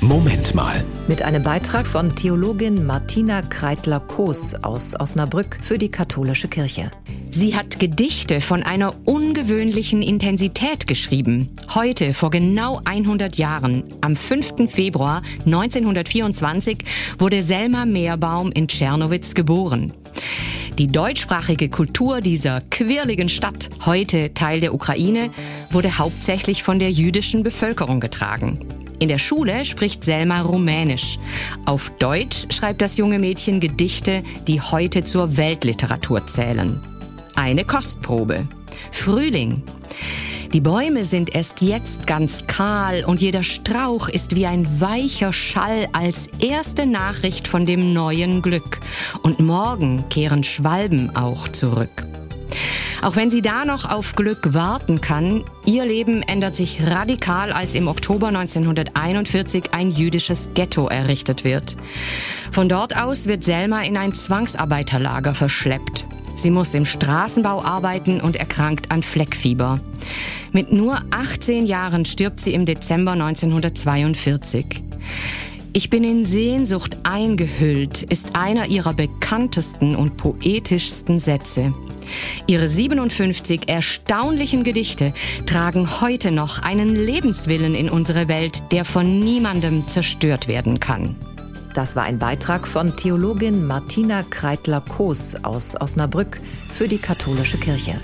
Moment mal. Mit einem Beitrag von Theologin Martina Kreitler-Koos aus Osnabrück für die katholische Kirche. Sie hat Gedichte von einer ungewöhnlichen Intensität geschrieben. Heute, vor genau 100 Jahren, am 5. Februar 1924, wurde Selma Meerbaum in Tschernowitz geboren. Die deutschsprachige Kultur dieser quirligen Stadt, heute Teil der Ukraine, wurde hauptsächlich von der jüdischen Bevölkerung getragen. In der Schule spricht Selma Rumänisch. Auf Deutsch schreibt das junge Mädchen Gedichte, die heute zur Weltliteratur zählen. Eine Kostprobe. Frühling. Die Bäume sind erst jetzt ganz kahl und jeder Strauch ist wie ein weicher Schall als erste Nachricht von dem neuen Glück. Und morgen kehren Schwalben auch zurück. Auch wenn sie da noch auf Glück warten kann, ihr Leben ändert sich radikal, als im Oktober 1941 ein jüdisches Ghetto errichtet wird. Von dort aus wird Selma in ein Zwangsarbeiterlager verschleppt. Sie muss im Straßenbau arbeiten und erkrankt an Fleckfieber. Mit nur 18 Jahren stirbt sie im Dezember 1942. Ich bin in Sehnsucht eingehüllt ist einer ihrer bekanntesten und poetischsten Sätze. Ihre 57 erstaunlichen Gedichte tragen heute noch einen Lebenswillen in unsere Welt, der von niemandem zerstört werden kann. Das war ein Beitrag von Theologin Martina Kreitler-Koos aus Osnabrück für die katholische Kirche.